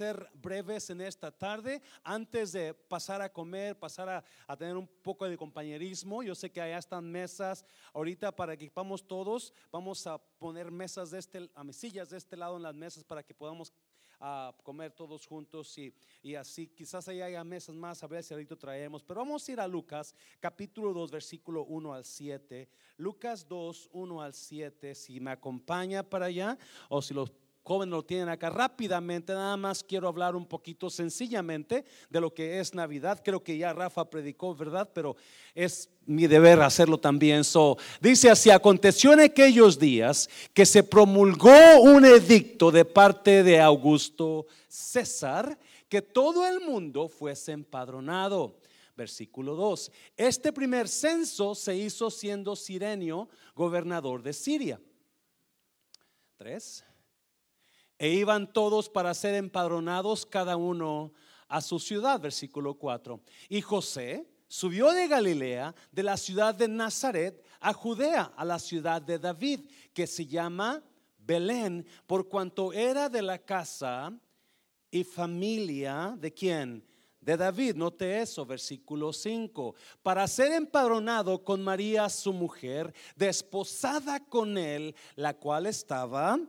ser breves en esta tarde. Antes de pasar a comer, pasar a, a tener un poco de compañerismo, yo sé que allá están mesas. Ahorita para que vamos todos, vamos a poner mesas de este, a mesillas de este lado en las mesas para que podamos a comer todos juntos y, y así. Quizás ahí haya mesas más, a ver si ahorita traemos. Pero vamos a ir a Lucas, capítulo 2, versículo 1 al 7. Lucas 2, 1 al 7. Si me acompaña para allá o si los jóvenes lo tienen acá rápidamente, nada más quiero hablar un poquito sencillamente de lo que es Navidad. Creo que ya Rafa predicó, ¿verdad? Pero es mi deber hacerlo también. So, dice así, aconteció en aquellos días que se promulgó un edicto de parte de Augusto César que todo el mundo fuese empadronado. Versículo 2. Este primer censo se hizo siendo Sirenio gobernador de Siria. 3 e iban todos para ser empadronados cada uno a su ciudad, versículo 4. Y José subió de Galilea, de la ciudad de Nazaret, a Judea, a la ciudad de David, que se llama Belén, por cuanto era de la casa y familia de quién? De David, note eso, versículo 5, para ser empadronado con María su mujer, desposada con él, la cual estaba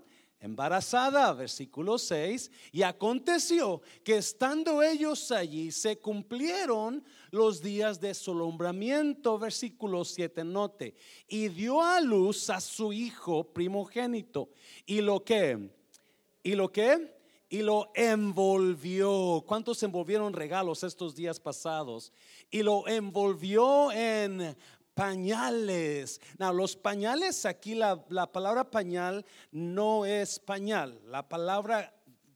embarazada, versículo 6, y aconteció que estando ellos allí se cumplieron los días de su alumbramiento, versículo 7, note, y dio a luz a su hijo primogénito, y lo que, y lo que, y lo envolvió. ¿Cuántos envolvieron regalos estos días pasados? Y lo envolvió en pañales. No, los pañales, aquí la, la, palabra pañal no es pañal. La palabra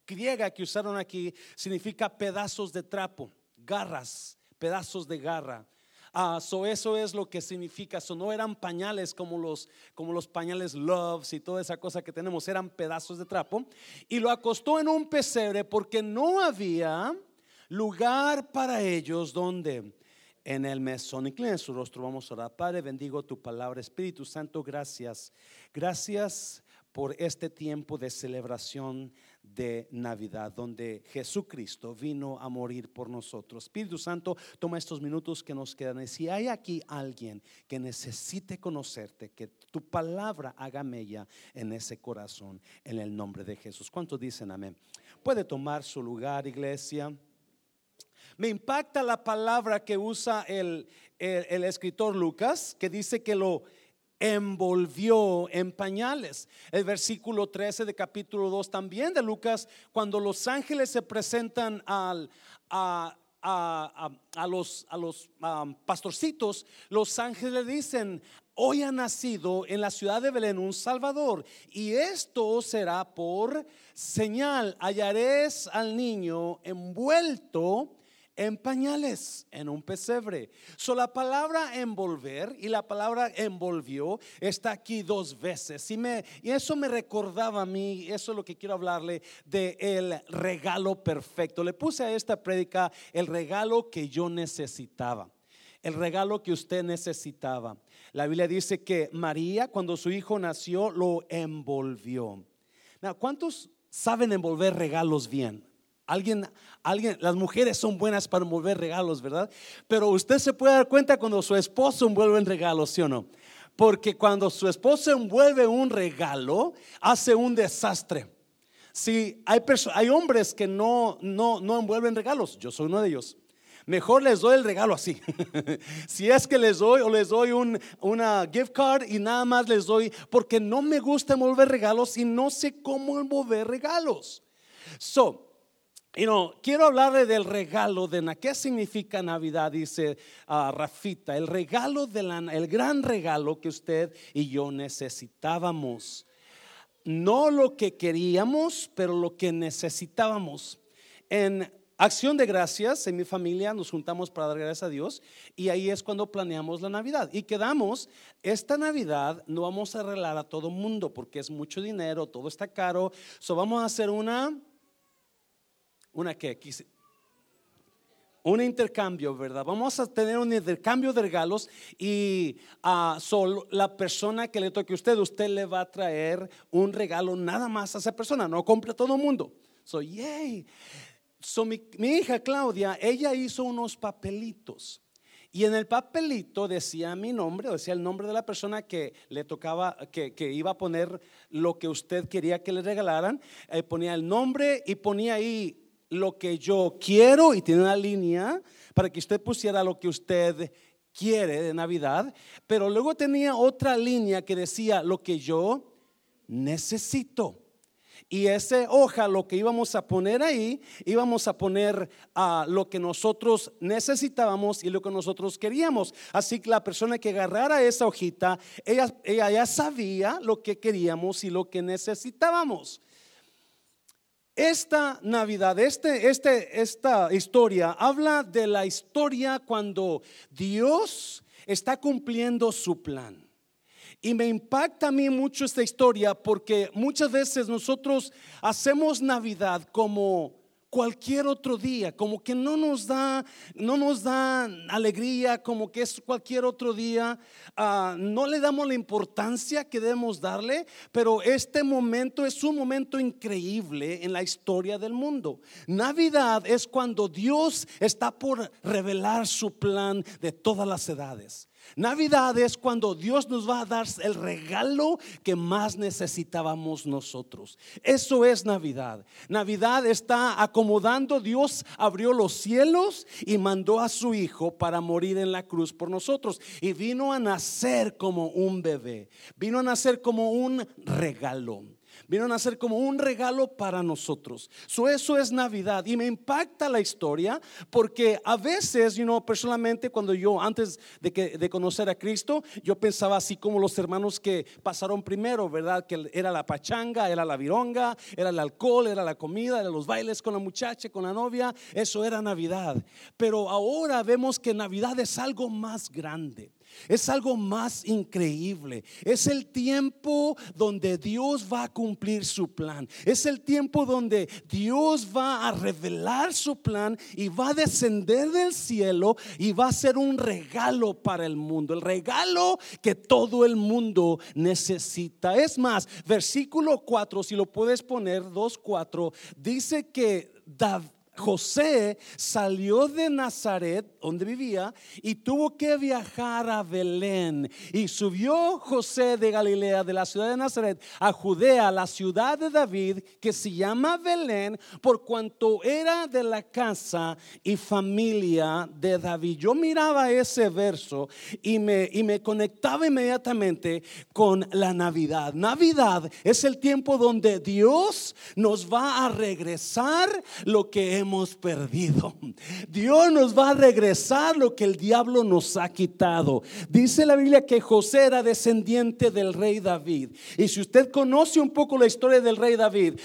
griega que usaron aquí significa pedazos de trapo, garras, pedazos de garra. Ah, so eso es lo que significa. So no eran pañales como los, como los pañales Loves y toda esa cosa que tenemos, eran pedazos de trapo. Y lo acostó en un pesebre porque no había lugar para ellos donde en el mesón. Inclina su rostro, vamos a orar. Padre, bendigo tu palabra. Espíritu Santo, gracias. Gracias por este tiempo de celebración de Navidad, donde Jesucristo vino a morir por nosotros. Espíritu Santo, toma estos minutos que nos quedan. Y si hay aquí alguien que necesite conocerte, que tu palabra haga mella en ese corazón, en el nombre de Jesús. ¿Cuántos dicen amén? Puede tomar su lugar, iglesia. Me impacta la palabra que usa el, el, escritor Lucas, que dice que lo envolvió en pañales. El versículo 13 de capítulo 2 también de Lucas, cuando los ángeles se presentan al, a, a, a, los, a los pastorcitos, los ángeles dicen, hoy ha nacido en la ciudad de Belén un Salvador y esto será por señal, hallaréis al niño envuelto en pañales, en un pesebre. So, la palabra envolver y la palabra envolvió está aquí dos veces. Y, me, y eso me recordaba a mí, eso es lo que quiero hablarle de el regalo perfecto. Le puse a esta prédica el regalo que yo necesitaba. El regalo que usted necesitaba. La Biblia dice que María, cuando su hijo nació, lo envolvió. ¿Cuántos saben envolver regalos bien? Alguien, alguien, las mujeres son buenas para envolver regalos, ¿verdad? Pero usted se puede dar cuenta cuando su esposo envuelve un regalo, ¿sí o no? Porque cuando su esposo envuelve un regalo, hace un desastre. Si hay, hay hombres que no, no, no envuelven regalos, yo soy uno de ellos. Mejor les doy el regalo así. si es que les doy o les doy un, una gift card y nada más les doy, porque no me gusta envolver regalos y no sé cómo envolver regalos. So, y no, quiero hablarle del regalo de ¿Qué significa Navidad? Dice uh, Rafita. El regalo de la, el gran regalo que usted y yo necesitábamos. No lo que queríamos, pero lo que necesitábamos. En acción de gracias, en mi familia nos juntamos para dar gracias a Dios y ahí es cuando planeamos la Navidad. Y quedamos, esta Navidad no vamos a arreglar a todo mundo porque es mucho dinero, todo está caro. So vamos a hacer una una que un intercambio, ¿verdad? Vamos a tener un intercambio de regalos y a solo la persona que le toque a usted, usted le va a traer un regalo nada más a esa persona, no compre a todo el mundo. So, yay. So, mi, mi hija Claudia, ella hizo unos papelitos. Y en el papelito decía mi nombre, decía el nombre de la persona que le tocaba, que, que iba a poner lo que usted quería que le regalaran. Eh, ponía el nombre y ponía ahí lo que yo quiero y tiene una línea para que usted pusiera lo que usted quiere de Navidad. Pero luego tenía otra línea que decía lo que yo necesito. Y ese hoja, lo que íbamos a poner ahí, íbamos a poner a lo que nosotros necesitábamos y lo que nosotros queríamos. Así que la persona que agarrara esa hojita, ella, ella ya sabía lo que queríamos y lo que necesitábamos. Esta Navidad, este, este, esta historia habla de la historia cuando Dios está cumpliendo su plan. Y me impacta a mí mucho esta historia porque muchas veces nosotros hacemos Navidad como cualquier otro día, como que no nos da, no nos da alegría, como que es cualquier otro día, ah, no le damos la importancia que debemos darle, pero este momento es un momento increíble en la historia del mundo. Navidad es cuando Dios está por revelar su plan de todas las edades. Navidad es cuando Dios nos va a dar el regalo que más necesitábamos nosotros. Eso es Navidad. Navidad está acomodando, Dios abrió los cielos y mandó a su Hijo para morir en la cruz por nosotros. Y vino a nacer como un bebé, vino a nacer como un regalo. Vino a ser como un regalo para nosotros. eso es Navidad. Y me impacta la historia porque a veces, you know, personalmente, cuando yo antes de, que, de conocer a Cristo, yo pensaba así como los hermanos que pasaron primero, ¿verdad? Que era la pachanga, era la vironga, era el alcohol, era la comida, era los bailes con la muchacha, con la novia. Eso era Navidad. Pero ahora vemos que Navidad es algo más grande. Es algo más increíble. Es el tiempo donde Dios va a cumplir su plan. Es el tiempo donde Dios va a revelar su plan y va a descender del cielo y va a ser un regalo para el mundo. El regalo que todo el mundo necesita. Es más, versículo 4, si lo puedes poner, 2.4, dice que David José salió de Nazaret, donde vivía, y tuvo que viajar a Belén. Y subió José de Galilea, de la ciudad de Nazaret, a Judea, la ciudad de David, que se llama Belén, por cuanto era de la casa y familia de David. Yo miraba ese verso y me, y me conectaba inmediatamente con la Navidad. Navidad es el tiempo donde Dios nos va a regresar lo que hemos hemos perdido. Dios nos va a regresar lo que el diablo nos ha quitado. Dice la Biblia que José era descendiente del rey David. Y si usted conoce un poco la historia del rey David,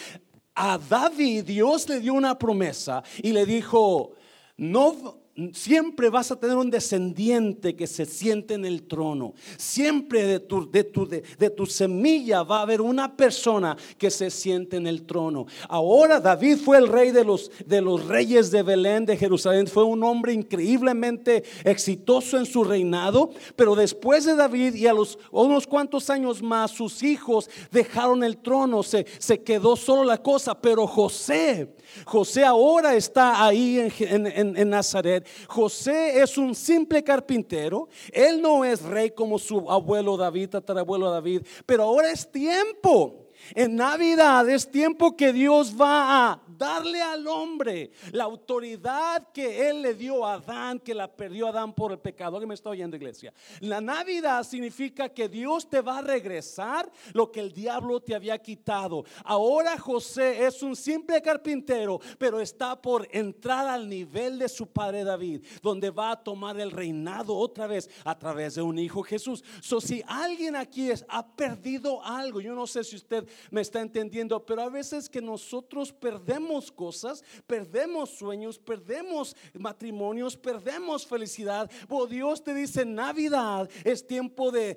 a David Dios le dio una promesa y le dijo, no siempre vas a tener un descendiente que se siente en el trono. Siempre de tu, de, tu, de, tu, semilla va a haber una persona que se siente en el trono. Ahora David fue el rey de los, de los reyes de Belén, de Jerusalén. Fue un hombre increíblemente exitoso en su reinado. Pero después de David y a los unos cuantos años más, sus hijos dejaron el trono. Se, se quedó solo la cosa. Pero José, José ahora está ahí en, en, en Nazaret José es un simple carpintero. Él no es rey como su abuelo David, tatarabuelo David, pero ahora es tiempo en Navidad es tiempo que Dios va a darle al hombre la autoridad que Él le dio a Adán, que la perdió Adán por el pecado. Que me está oyendo, iglesia? La Navidad significa que Dios te va a regresar lo que el diablo te había quitado. Ahora José es un simple carpintero, pero está por entrar al nivel de su padre David, donde va a tomar el reinado otra vez a través de un hijo Jesús. So, si alguien aquí ha perdido algo, yo no sé si usted me está entendiendo, pero a veces que nosotros perdemos cosas, perdemos sueños, perdemos matrimonios, perdemos felicidad. Oh, Dios te dice, Navidad es tiempo de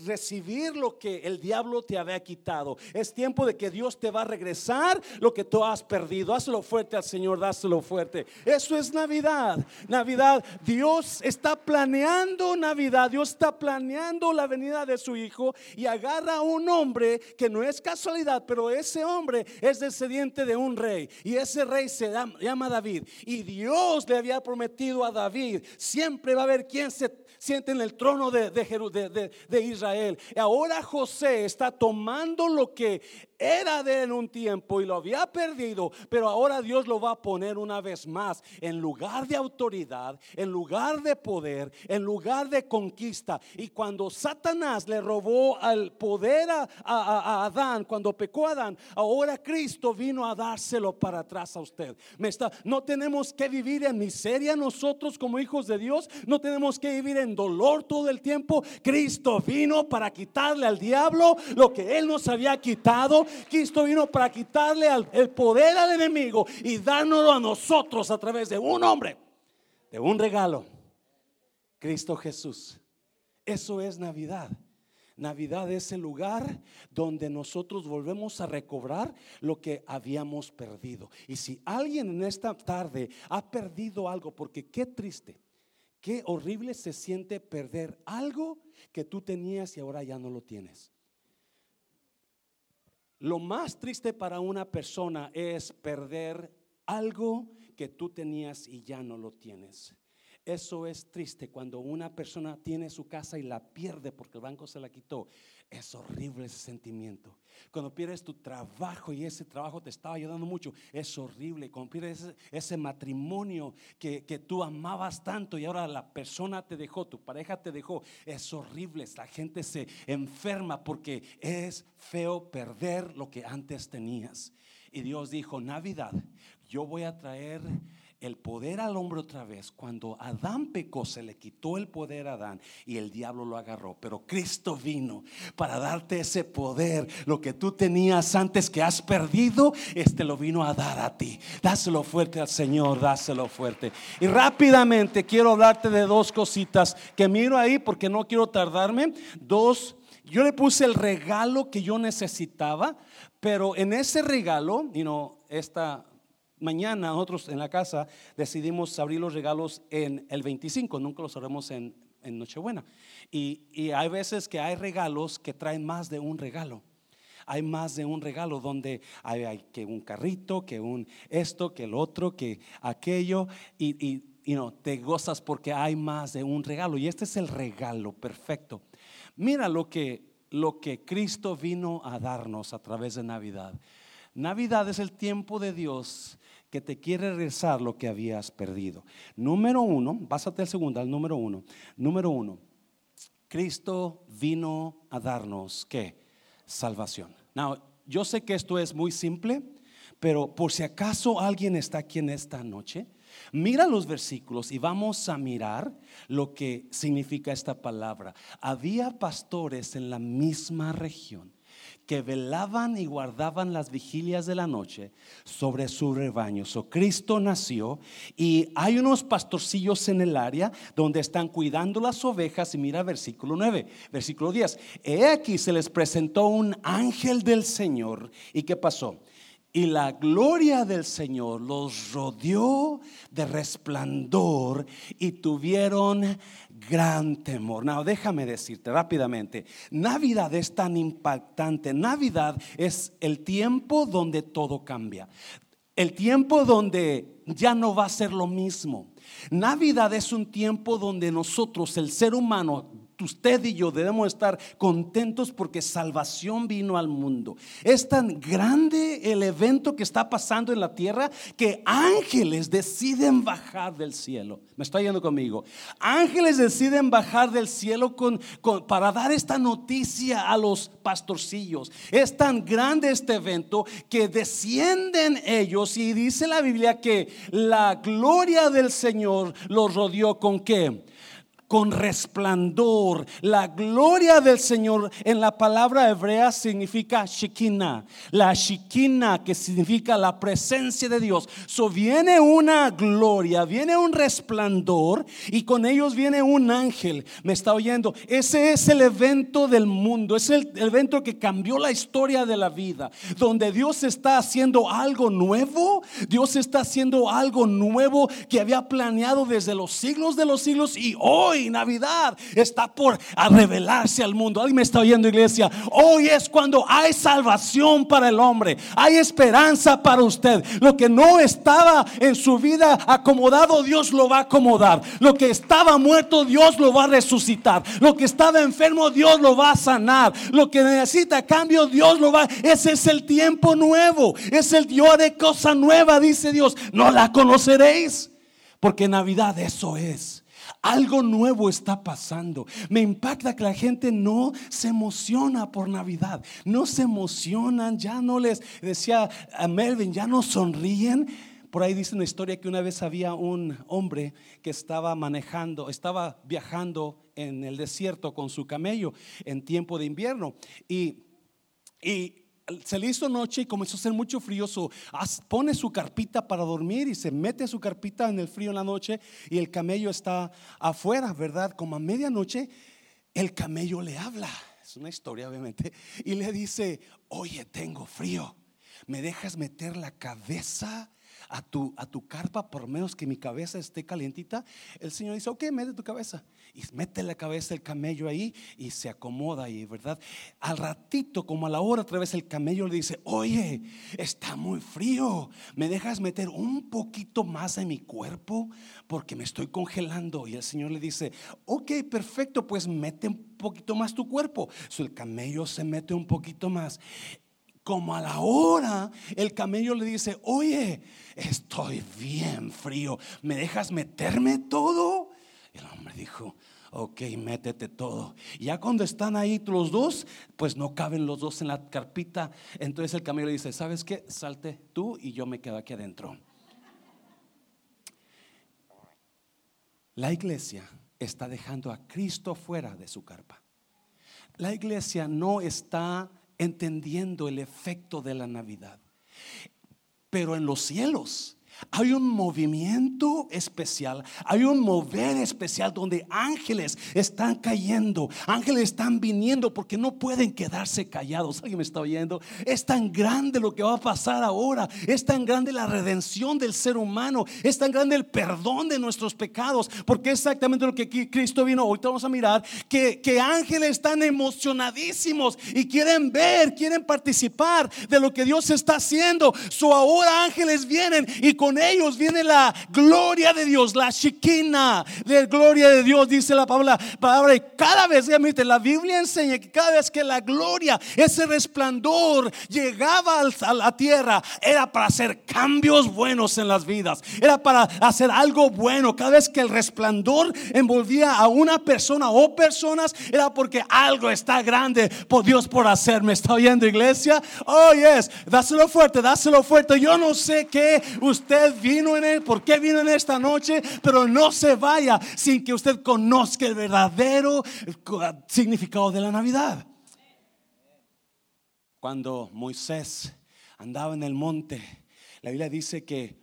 recibir lo que el diablo te había quitado. Es tiempo de que Dios te va a regresar lo que tú has perdido. Hazlo fuerte al Señor, dáselo fuerte. Eso es Navidad. Navidad, Dios está planeando Navidad. Dios está planeando la venida de su Hijo y agarra a un hombre que no es casualidad, pero ese hombre es descendiente de un rey y ese rey se llama David. Y Dios le había prometido a David, siempre va a haber quien se siente en el trono de, de, Israel. Y ahora José está tomando lo que era de en un tiempo y lo había perdido, pero ahora Dios lo va a poner una vez más en lugar de autoridad, en lugar de poder, en lugar de conquista. Y cuando Satanás le robó al poder a, Adán, cuando pecó Adán, ahora Cristo vino a dárselo para atrás a usted. Me está, no tenemos que vivir en miseria nosotros como hijos de Dios, no tenemos que vivir en dolor todo el tiempo. Cristo vino para quitarle al diablo lo que él nos había quitado Cristo vino para quitarle el poder al enemigo y dárnoslo a nosotros a través de un hombre, de un regalo. Cristo Jesús. Eso es Navidad. Navidad es el lugar donde nosotros volvemos a recobrar lo que habíamos perdido. Y si alguien en esta tarde ha perdido algo, porque qué triste, qué horrible se siente perder algo que tú tenías y ahora ya no lo tienes. Lo más triste para una persona es perder algo que tú tenías y ya no lo tienes. Eso es triste cuando una persona tiene su casa y la pierde porque el banco se la quitó. Es horrible ese sentimiento. Cuando pierdes tu trabajo y ese trabajo te estaba ayudando mucho, es horrible. Cuando pierdes ese, matrimonio que, que, tú amabas tanto y ahora la persona te dejó, tu pareja te dejó, es horrible. La gente se enferma porque es feo perder lo que antes tenías. Y Dios dijo, Navidad, yo voy a traer el poder al hombre otra vez. Cuando Adán pecó, se le quitó el poder a Adán y el diablo lo agarró. Pero Cristo vino para darte ese poder. Lo que tú tenías antes que has perdido, este lo vino a dar a ti. Dáselo fuerte al Señor, dáselo fuerte. Y rápidamente quiero hablarte de dos cositas que miro ahí porque no quiero tardarme. Dos. Yo le puse el regalo que yo necesitaba, pero en ese regalo, y no, esta mañana nosotros en la casa decidimos abrir los regalos en el 25, nunca los abrimos en, Nochebuena. Y, hay veces que hay regalos que traen más de un regalo. Hay más de un regalo donde hay, que un carrito, que un esto, que el otro, que aquello. Y, y no, te gozas porque hay más de un regalo. Y este es el regalo perfecto. Mira lo que, lo que Cristo vino a darnos a través de Navidad. Navidad es el tiempo de Dios que te quiere regresar lo que habías perdido. Número uno, pásate al segundo, al número uno. Número uno, Cristo vino a darnos qué? Salvación. Now, yo sé que esto es muy simple, pero por si acaso alguien está aquí en esta noche, mira los versículos y vamos a mirar lo que significa esta palabra. Había pastores en la misma región que velaban y guardaban las vigilias de la noche sobre su rebaño. So, Cristo nació y hay unos pastorcillos en el área donde están cuidando las ovejas y mira versículo 9, versículo 10. He aquí se les presentó un ángel del Señor y ¿qué pasó? Y la gloria del Señor los rodeó de resplandor y tuvieron gran temor. No, déjame decirte rápidamente, Navidad es tan impactante. Navidad es el tiempo donde todo cambia. El tiempo donde ya no va a ser lo mismo. Navidad es un tiempo donde nosotros, el ser humano, usted y yo debemos estar contentos porque salvación vino al mundo. Es tan grande el evento que está pasando en la tierra que ángeles deciden bajar del cielo. Me está yendo conmigo. Ángeles deciden bajar del cielo con, para dar esta noticia a los pastorcillos. Es tan grande este evento que descienden ellos y dice la Biblia que la gloria del Señor los rodeó con qué? Con resplandor. La gloria del Señor en la palabra hebrea significa Shekinah. La Shekinah que significa la presencia de Dios. So viene una gloria, viene un resplandor y con ellos viene un ángel. Me está oyendo. Ese es el evento del mundo. Es el evento que cambió la historia de la vida. Donde Dios está haciendo algo nuevo. Dios está haciendo algo nuevo que había planeado desde los siglos de los siglos y hoy hoy, Navidad, está por revelarse al mundo. Alguien me está oyendo, iglesia. Hoy es cuando hay salvación para el hombre, hay esperanza para usted. Lo que no estaba en su vida acomodado, Dios lo va a acomodar. Lo que estaba muerto, Dios lo va a resucitar. Lo que estaba enfermo, Dios lo va a sanar. Lo que necesita cambio, Dios lo va. Ese es el tiempo nuevo. Es el Dios de cosa nueva, dice Dios. No la conoceréis. Porque Navidad eso es. Algo nuevo está pasando. Me impacta que la gente no se emociona por Navidad. No se emocionan, ya no les decía a Melvin, ya no sonríen. Por ahí dice una historia que una vez había un hombre que estaba manejando, estaba viajando en el desierto con su camello en tiempo de invierno. Y, y se le hizo noche y comenzó a hacer mucho frío, pone su carpita para dormir y se mete su carpita en el frío en la noche y el camello está afuera, ¿verdad? Como a medianoche, el camello le habla, es una historia obviamente, y le dice, oye, tengo frío, ¿me dejas meter la cabeza a tu, a tu carpa por menos que mi cabeza esté calientita? El Señor dice, ok, mete tu cabeza. Y mete la cabeza el camello ahí y se acomoda ahí, ¿verdad? Al ratito, como a la hora, otra vez el camello le dice, oye, está muy frío, ¿me dejas meter un poquito más en mi cuerpo? Porque me estoy congelando. Y el Señor le dice, ok, perfecto, pues mete un poquito más tu cuerpo. So, el camello se mete un poquito más como a la hora, el camello le dice, oye, estoy bien frío, ¿me dejas meterme todo? El hombre dijo, ok, métete todo. Ya cuando están ahí los dos, pues no caben los dos en la carpita. Entonces el camello le dice, ¿sabes qué? Salte tú y yo me quedo aquí adentro. La iglesia está dejando a Cristo fuera de su carpa. La iglesia no está entendiendo el efecto de la Navidad. Pero en los cielos hay un movimiento especial, hay un mover especial donde ángeles están cayendo, ángeles están viniendo porque no pueden quedarse callados. ¿Alguien me está oyendo? Es tan grande lo que va a pasar ahora, es tan grande la redención del ser humano, es tan grande el perdón de nuestros pecados, porque es exactamente lo que Cristo vino. Ahorita vamos a mirar que, ángeles están emocionadísimos y quieren ver, quieren participar de lo que Dios está haciendo. So ahora ángeles vienen y con ellos viene la gloria de Dios, la chiquina de gloria de Dios, dice la palabra. palabra y cada vez, la Biblia enseña que cada vez que la gloria, ese resplandor llegaba a la tierra, era para hacer cambios buenos en las vidas, era para hacer algo bueno. Cada vez que el resplandor envolvía a una persona o personas, era porque algo está grande por Dios por hacer. ¿Me está oyendo, iglesia? Oh, yes, dáselo fuerte, dáselo fuerte. Yo no sé qué usted vino en él, por qué vino en esta noche, pero no se vaya sin que usted conozca el verdadero significado de la Navidad. Cuando Moisés andaba en el monte, la Biblia dice que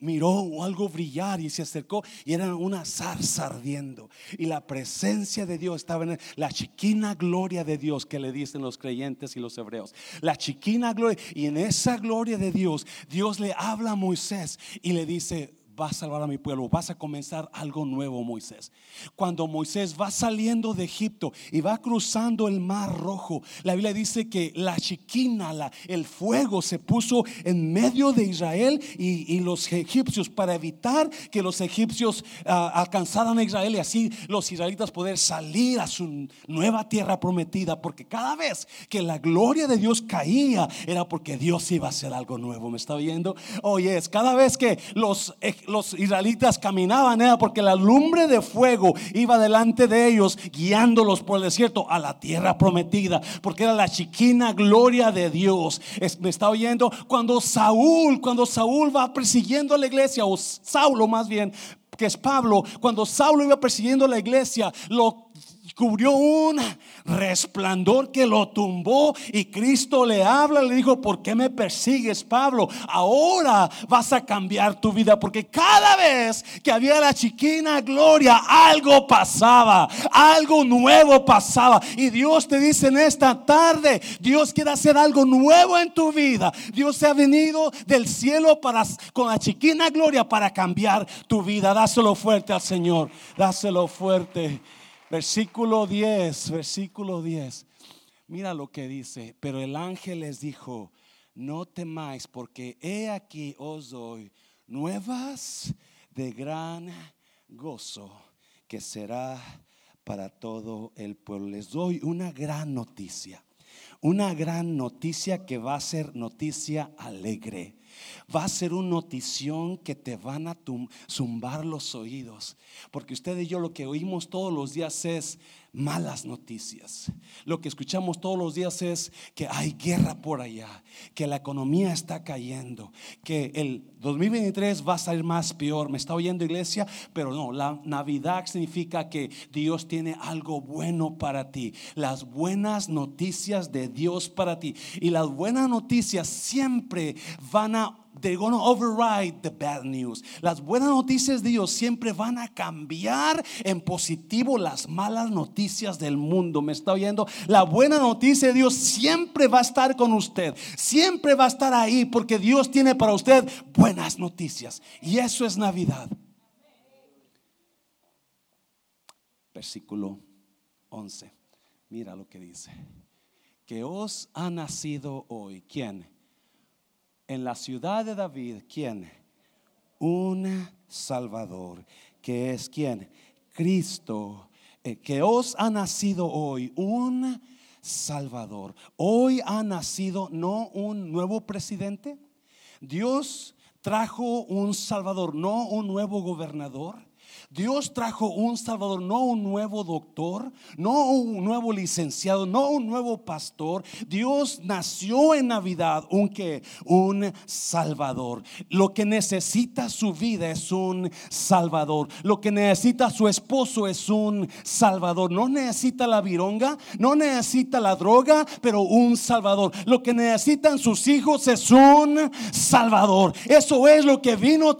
miró algo brillar y se acercó y era una zarza ardiendo. Y la presencia de Dios estaba en la chiquina gloria de Dios que le dicen los creyentes y los hebreos. La chiquina gloria. Y en esa gloria de Dios, Dios le habla a Moisés y le dice, va a salvar a mi pueblo, vas a comenzar algo nuevo, Moisés. Cuando Moisés va saliendo de Egipto y va cruzando el mar rojo, la Biblia dice que la chiquina, el fuego se puso en medio de Israel y, los egipcios para evitar que los egipcios ah, alcanzaran a Israel y así los israelitas poder salir a su nueva tierra prometida, porque cada vez que la gloria de Dios caía era porque Dios iba a hacer algo nuevo. ¿Me está oyendo? Oye, es cada vez que los los israelitas caminaban era porque la lumbre de fuego iba delante de ellos, guiándolos por el desierto a la tierra prometida, porque era la chiquina gloria de Dios. me está oyendo cuando Saúl, cuando Saúl va persiguiendo a la iglesia, o Saulo más bien, que es Pablo, cuando Saulo iba persiguiendo a la iglesia, lo cubrió un resplandor que lo tumbó y Cristo le habla, le dijo, ¿por qué me persigues, Pablo? Ahora vas a cambiar tu vida porque cada vez que había la chiquina gloria, algo pasaba, algo nuevo pasaba. Y Dios te dice en esta tarde, Dios quiere hacer algo nuevo en tu vida. Dios se ha venido del cielo para con la chiquina gloria para cambiar tu vida. Dáselo fuerte al Señor. Dáselo fuerte. Versículo 10, versículo 10. Mira lo que dice, pero el ángel les dijo, no temáis porque he aquí os doy nuevas de gran gozo que será para todo el pueblo. Les doy una gran noticia, una gran noticia que va a ser noticia alegre va a ser una notición que te van a zumbar los oídos. Porque usted y yo lo que oímos todos los días es malas noticias. Lo que escuchamos todos los días es que hay guerra por allá, que la economía está cayendo, que el 2023 va a salir más peor. Me está oyendo iglesia, pero no, la Navidad significa que Dios tiene algo bueno para ti. Las buenas noticias de Dios para ti. Y las buenas noticias siempre van a they're going to override the bad news. Las buenas noticias de Dios siempre van a cambiar en positivo las malas noticias del mundo. ¿Me está oyendo? La buena noticia de Dios siempre va a estar con usted. Siempre va a estar ahí porque Dios tiene para usted buenas noticias. Y eso es Navidad. Versículo 11. Mira lo que dice. Que os ha nacido hoy. ¿Quién? En la ciudad de David, ¿quién? Un Salvador, que es quién? Cristo, eh, que os ha nacido hoy un Salvador. Hoy ha nacido no un nuevo presidente. Dios trajo un Salvador, no un nuevo gobernador. Dios trajo un Salvador, no un nuevo doctor, no un nuevo licenciado, no un nuevo pastor. Dios nació en Navidad un que un Salvador. Lo que necesita su vida es un Salvador. Lo que necesita su esposo es un Salvador. No necesita la vironga, no necesita la droga, pero un Salvador. Lo que necesitan sus hijos es un Salvador. Eso es lo que vino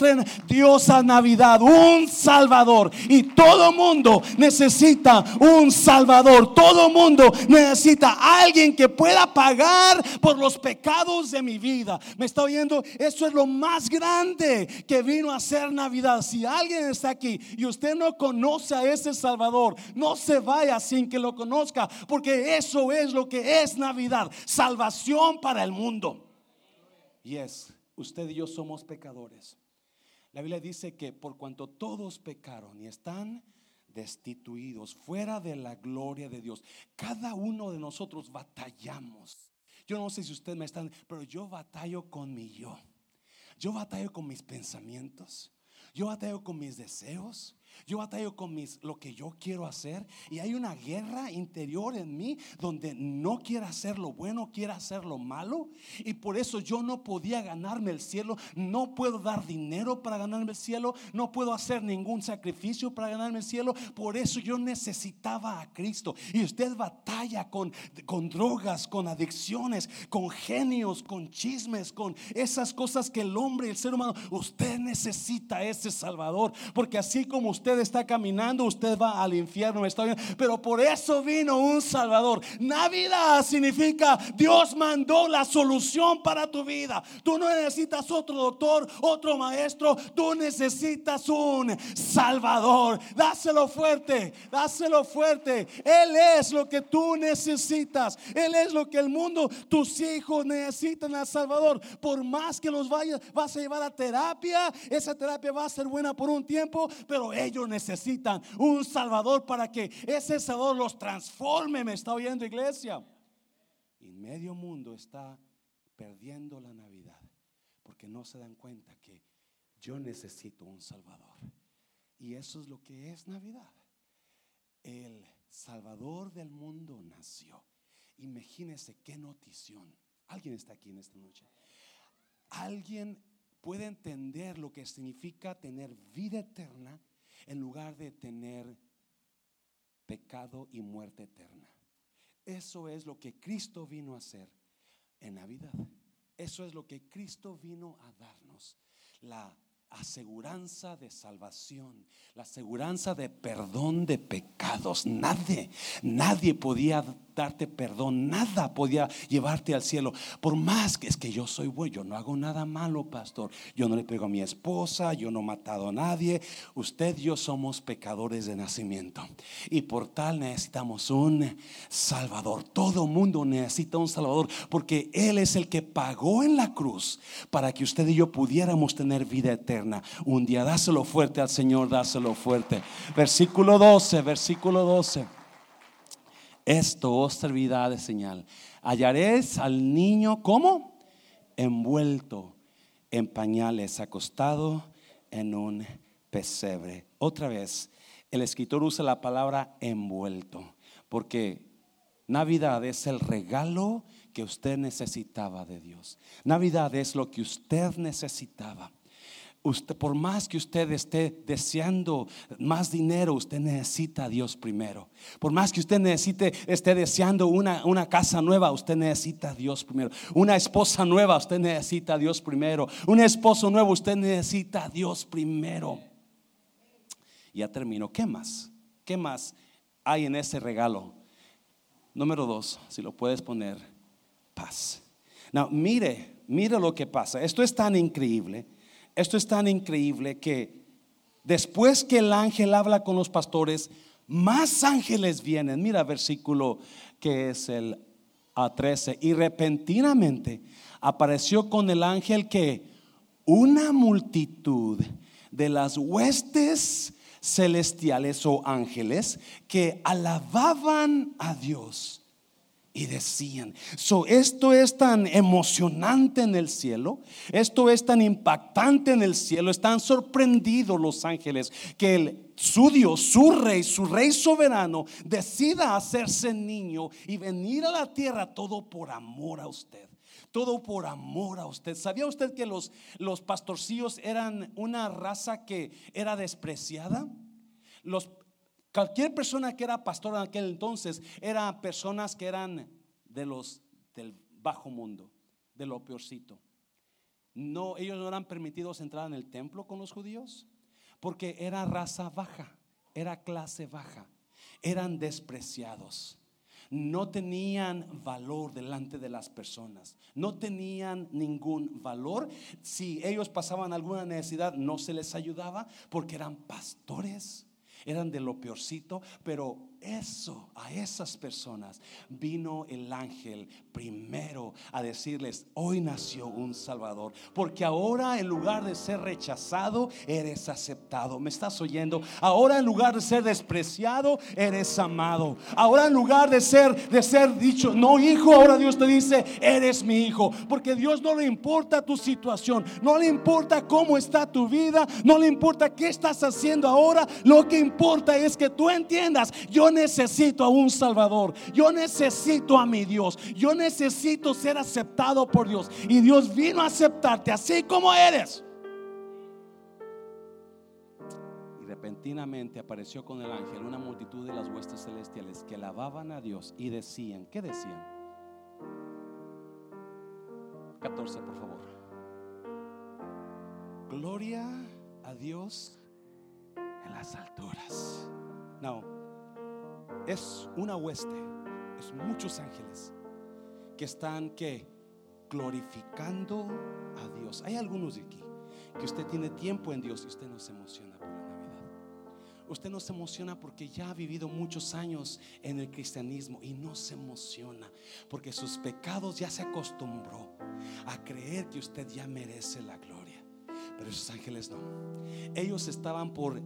Dios a Navidad, un Salvador. Y todo mundo necesita un Salvador. Todo mundo necesita alguien que pueda pagar por los pecados de mi vida. ¿Me está oyendo? Eso es lo más grande que vino a ser Navidad. Si alguien está aquí y usted no conoce a ese Salvador, no se vaya sin que lo conozca, porque eso es lo que es Navidad. Salvación para el mundo. Y es, usted y yo somos pecadores. La Biblia dice que por cuanto todos pecaron y están destituidos fuera de la gloria de Dios, cada uno de nosotros batallamos. Yo no sé si ustedes me están, pero yo batallo con mi yo. Yo batallo con mis pensamientos. Yo batallo con mis deseos. Yo batallo con mis, lo que yo quiero hacer y hay una guerra interior en mí donde no quiero hacer lo bueno, quiero hacer lo malo y por eso yo no podía ganarme el cielo, no puedo dar dinero para ganarme el cielo, no puedo hacer ningún sacrificio para ganarme el cielo, por eso yo necesitaba a Cristo. Y usted batalla con, con drogas, con adicciones, con genios, con chismes, con esas cosas que el hombre el ser humano, usted necesita ese Salvador, porque así como usted usted está caminando, usted va al infierno, está Pero por eso vino un Salvador. Navidad significa Dios mandó la solución para tu vida. Tú no necesitas otro doctor, otro maestro, tú necesitas un Salvador. Dáselo fuerte, dáselo fuerte. Él es lo que tú necesitas. Él es lo que el mundo, tus hijos necesitan al Salvador. Por más que los vayas, vas a llevar a terapia, esa terapia va a ser buena por un tiempo, pero ellos necesitan un Salvador para que ese Salvador los transforme. ¿Me está oyendo iglesia? Y medio mundo está perdiendo la Navidad porque no se dan cuenta que yo necesito un Salvador. Y eso es lo que es Navidad. El Salvador del mundo nació. Imagínese qué notición. Alguien está aquí en esta noche. Alguien puede entender lo que significa tener vida eterna en lugar de tener pecado y muerte eterna. Eso es lo que Cristo vino a hacer en Navidad. Eso es lo que Cristo vino a darnos. La aseguranza de salvación, la aseguranza de perdón de pecados. Nadie, nadie podía darte perdón, nada podía llevarte al cielo. Por más que es que yo soy bueno, yo no hago nada malo, pastor. Yo no le pego a mi esposa, yo no he matado a nadie. Usted y yo somos pecadores de nacimiento. Y por tal necesitamos un Salvador. Todo mundo necesita un Salvador porque Él es el que pagó en la cruz para que usted y yo pudiéramos tener vida eterna. Un día dáselo fuerte al Señor, dáselo fuerte. Versículo 12, versículo 12. Esto os servirá de señal. Hallaréis al niño como envuelto en pañales, acostado en un pesebre. Otra vez, el escritor usa la palabra envuelto, porque Navidad es el regalo que usted necesitaba de Dios. Navidad es lo que usted necesitaba por más que usted esté deseando más dinero, usted necesita a Dios primero. Por más que usted necesite, esté deseando una, una casa nueva, usted necesita a Dios primero. Una esposa nueva, usted necesita a Dios primero. Un esposo nuevo, usted necesita a Dios primero. Ya termino. ¿Qué más? ¿Qué más hay en ese regalo? Número dos, si lo puedes poner, paz. Now, mire, mire lo que pasa. Esto es tan increíble esto es tan increíble que después que el ángel habla con los pastores, más ángeles vienen. Mira versículo que es el A13. Y repentinamente apareció con el ángel que una multitud de las huestes celestiales o ángeles que alababan a Dios y decían, so, esto es tan emocionante en el cielo, esto es tan impactante en el cielo, están sorprendidos los ángeles que el, su Dios, su rey, su rey soberano, decida hacerse niño y venir a la tierra todo por amor a usted. Todo por amor a usted. ¿Sabía usted que los, los pastorcillos eran una raza que era despreciada? Los, Cualquier persona que era pastor en aquel entonces eran personas que eran de los del bajo mundo, de lo peorcito. No, ellos no eran permitidos entrar en el templo con los judíos porque era raza baja, era clase baja, eran despreciados. No tenían valor delante de las personas, no tenían ningún valor. Si ellos pasaban alguna necesidad, no se les ayudaba porque eran pastores eran de lo peorcito, pero eso, a esas personas vino el ángel primero a decirles, hoy nació un Salvador, porque ahora en lugar de ser rechazado, eres aceptado. ¿Me estás oyendo? Ahora en lugar de ser despreciado, eres amado. Ahora en lugar de ser de ser dicho, no hijo, ahora Dios te dice, eres mi hijo, porque Dios no le importa tu situación, no le importa cómo está tu vida, no le importa qué estás haciendo ahora, lo que importa es que tú entiendas, yo necesito a un Salvador. Yo necesito a mi Dios. Yo necesito ser aceptado por Dios. Y Dios vino a aceptarte así como eres. Y repentinamente apareció con el ángel una multitud de las huestes celestiales que alababan a Dios y decían, ¿qué decían? 14, por favor. Gloria a Dios en las alturas. No es una hueste, es muchos ángeles que están que glorificando a Dios. Hay algunos de aquí que usted tiene tiempo en Dios y usted no se emociona por la Navidad. Usted no se emociona porque ya ha vivido muchos años en el cristianismo y no se emociona porque sus pecados ya se acostumbró a creer que usted ya merece la gloria. Pero esos ángeles no. Ellos estaban por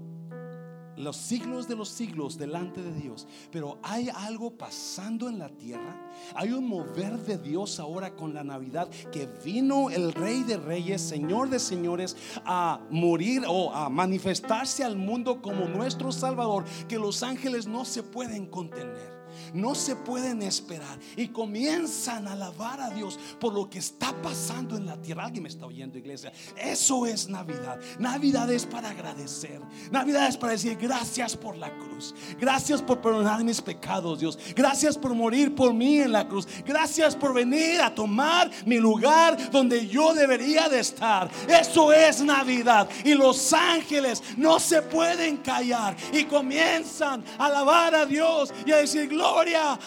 los siglos de los siglos delante de Dios. Pero hay algo pasando en la tierra. Hay un mover de Dios ahora con la Navidad que vino el Rey de Reyes, Señor de Señores, a morir o a manifestarse al mundo como nuestro Salvador, que los ángeles no se pueden contener. No se pueden esperar y comienzan a alabar a Dios por lo que está pasando en la tierra. Alguien me está oyendo, iglesia. Eso es Navidad. Navidad es para agradecer. Navidad es para decir gracias por la cruz. Gracias por perdonar mis pecados, Dios. Gracias por morir por mí en la cruz. Gracias por venir a tomar mi lugar donde yo debería de estar. Eso es Navidad. Y los ángeles no se pueden callar y comienzan a alabar a Dios y a decir gloria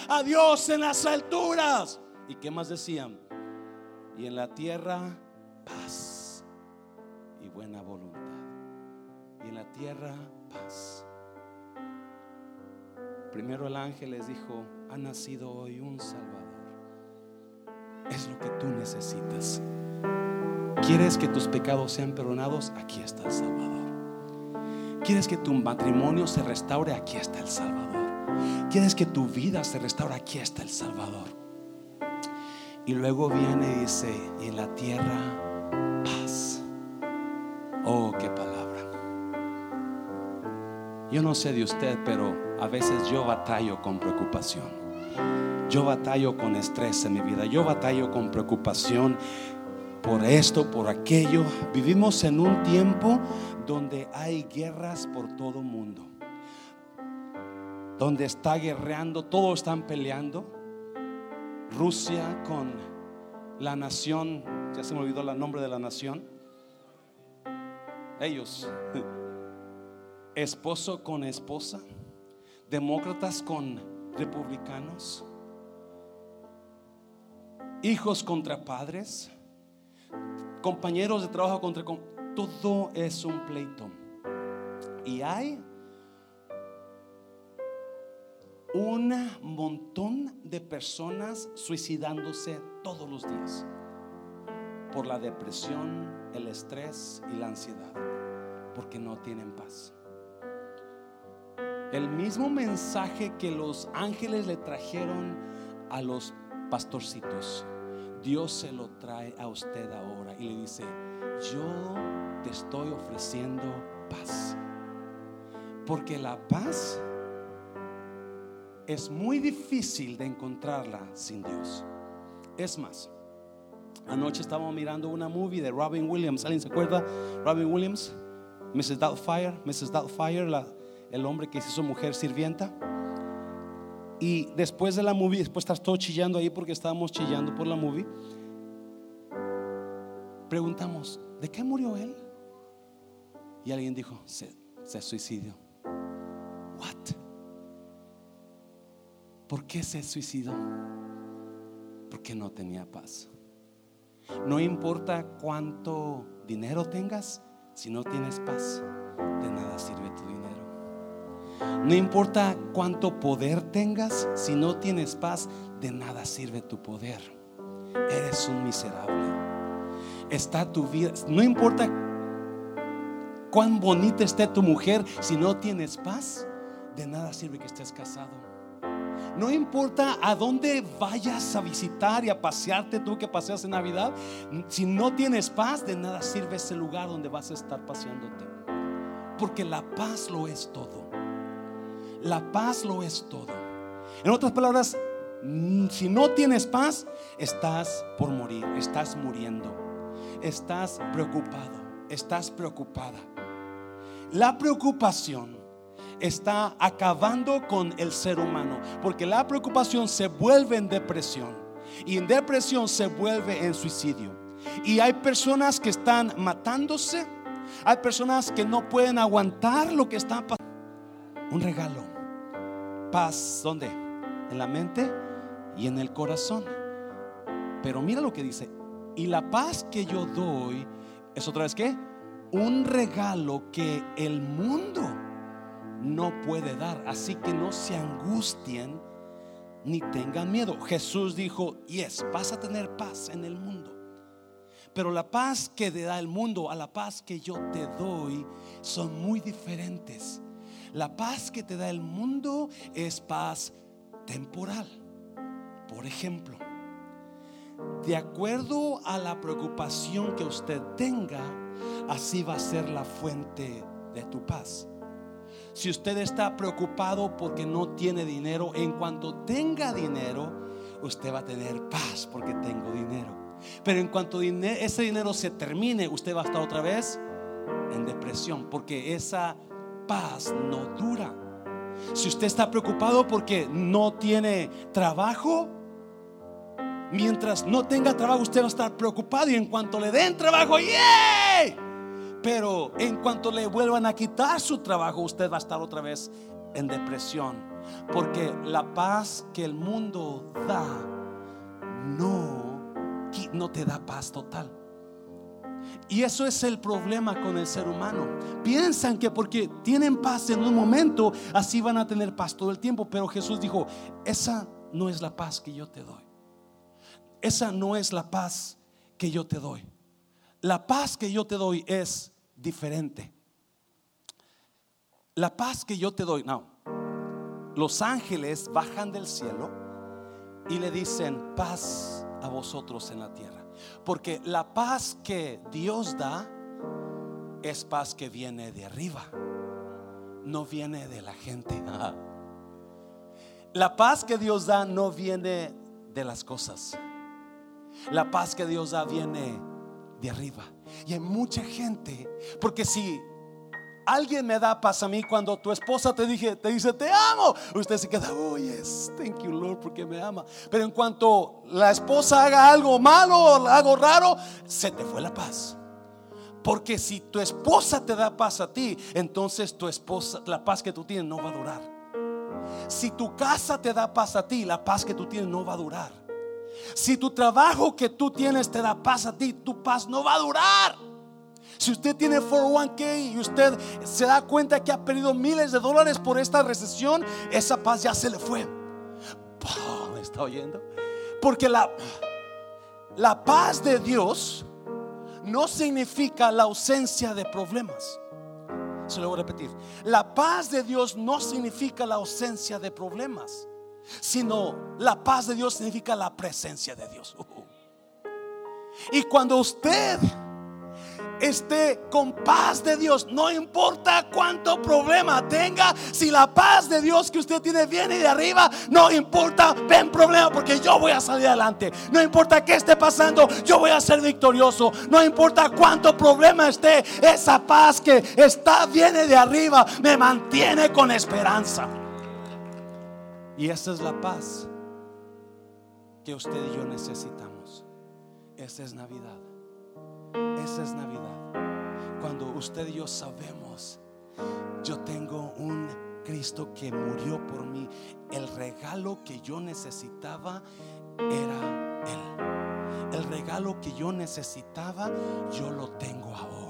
a Dios en las alturas. ¿Y qué más decían? Y en la tierra paz y buena voluntad. Y en la tierra paz. Primero el ángel les dijo, ha nacido hoy un Salvador. Es lo que tú necesitas. ¿Quieres que tus pecados sean perdonados? Aquí está el Salvador. ¿Quieres que tu matrimonio se restaure? Aquí está el Salvador. ¿Quieres que tu vida se restaure? Aquí está el Salvador. Y luego viene y dice, y en la tierra paz. Oh, qué palabra. Yo no sé de usted, pero a veces yo batallo con preocupación. Yo batallo con estrés en mi vida. Yo batallo con preocupación por esto, por aquello. Vivimos en un tiempo donde hay guerras por todo el mundo. Donde está guerreando, todos están peleando. Rusia con la nación, ya se me olvidó el nombre de la nación. Ellos, esposo con esposa, demócratas con republicanos, hijos contra padres compañeros de trabajo contra todo es un pleito. Y hay un montón de personas suicidándose todos los días por la depresión, el estrés y la ansiedad, porque no tienen paz. El mismo mensaje que los ángeles le trajeron a los pastorcitos Dios se lo trae a usted ahora y le dice, yo te estoy ofreciendo paz. Porque la paz es muy difícil de encontrarla sin Dios. Es más, anoche estábamos mirando una movie de Robin Williams. ¿Alguien se acuerda? Robin Williams, Mrs. Doubtfire, Mrs. Doubtfire, el hombre que hizo su mujer sirvienta. Y después de la movie, después estás todo chillando ahí porque estábamos chillando por la movie. Preguntamos, ¿de qué murió él? Y alguien dijo, se, se suicidó. What? ¿Por qué se suicidó? Porque no tenía paz. No importa cuánto dinero tengas, si no tienes paz, de nada sirve tu dinero. No importa cuánto poder tengas, si no tienes paz, de nada sirve tu poder. Eres un miserable. Está tu vida. No importa cuán bonita esté tu mujer, si no tienes paz, de nada sirve que estés casado. No importa a dónde vayas a visitar y a pasearte tú que paseas en Navidad, si no tienes paz, de nada sirve ese lugar donde vas a estar paseándote. Porque la paz lo es todo. La paz lo es todo. En otras palabras, mm, si no tienes paz, estás por morir, estás muriendo, estás preocupado, estás preocupada. La preocupación está acabando con el ser humano, porque la preocupación se vuelve en depresión y en depresión se vuelve en suicidio. Y hay personas que están matándose, hay personas que no pueden aguantar lo que está pasando. Un regalo paz, ¿dónde? En la mente y en el corazón. Pero mira lo que dice, y la paz que yo doy es otra vez que un regalo que el mundo no puede dar. Así que no se angustien ni tengan miedo. Jesús dijo, yes, vas a tener paz en el mundo. Pero la paz que te da el mundo a la paz que yo te doy son muy diferentes. La paz que te da el mundo es paz temporal. Por ejemplo, de acuerdo a la preocupación que usted tenga, así va a ser la fuente de tu paz. Si usted está preocupado porque no tiene dinero, en cuanto tenga dinero, usted va a tener paz porque tengo dinero. Pero en cuanto ese dinero se termine, usted va a estar otra vez en depresión porque esa paz no dura. Si usted está preocupado porque no tiene trabajo, mientras no tenga trabajo usted va a estar preocupado y en cuanto le den trabajo, ¡yay! Pero en cuanto le vuelvan a quitar su trabajo, usted va a estar otra vez en depresión. Porque la paz que el mundo da no, no te da paz total. Y eso es el problema con el ser humano. Piensan que porque tienen paz en un momento, así van a tener paz todo el tiempo. Pero Jesús dijo, esa no es la paz que yo te doy. Esa no es la paz que yo te doy. La paz que yo te doy es diferente. La paz que yo te doy, no. Los ángeles bajan del cielo y le dicen paz a vosotros en la tierra. Porque la paz que Dios da es paz que viene de arriba, no viene de la gente. La paz que Dios da no viene de las cosas. La paz que Dios da viene de arriba. Y hay mucha gente, porque si alguien me da paz a mí cuando tu esposa te, dije, te dice te amo, usted se queda, oh yes, thank you Lord, porque me ama. Pero en cuanto la esposa haga algo malo, algo raro, se te fue la paz. Porque si tu esposa te da paz a ti, entonces tu esposa, la paz que tú tienes no va a durar. Si tu casa te da paz a ti, la paz que tú tienes no va a durar. Si tu trabajo que tú tienes te da paz a ti, tu paz no va a durar. Si usted tiene 401k y usted se da cuenta que ha perdido miles de dólares por esta recesión, esa paz ya se le fue. ¿Me está oyendo? Porque la, la paz de Dios no significa la ausencia de problemas. Se lo voy a repetir. La paz de Dios no significa la ausencia de problemas sino la paz de Dios significa la presencia de Dios. Y cuando usted esté con paz de Dios, no importa cuánto problema tenga, si la paz de Dios que usted tiene viene de arriba, no importa, ven problema porque yo voy a salir adelante. No importa qué esté pasando, yo voy a ser victorioso. No importa cuánto problema esté, esa paz que está viene de arriba me mantiene con esperanza. Y esa es la paz que usted y yo necesitamos. Esa es Navidad. Esa es Navidad. Cuando usted y yo sabemos, yo tengo un Cristo que murió por mí. El regalo que yo necesitaba era Él. El regalo que yo necesitaba, yo lo tengo ahora.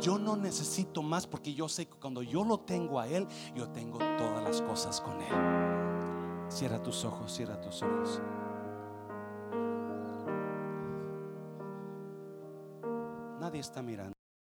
Yo no necesito más porque yo sé que cuando yo lo tengo a Él, yo tengo todas las cosas con Él. Cierra tus ojos, cierra tus ojos. Nadie está mirando.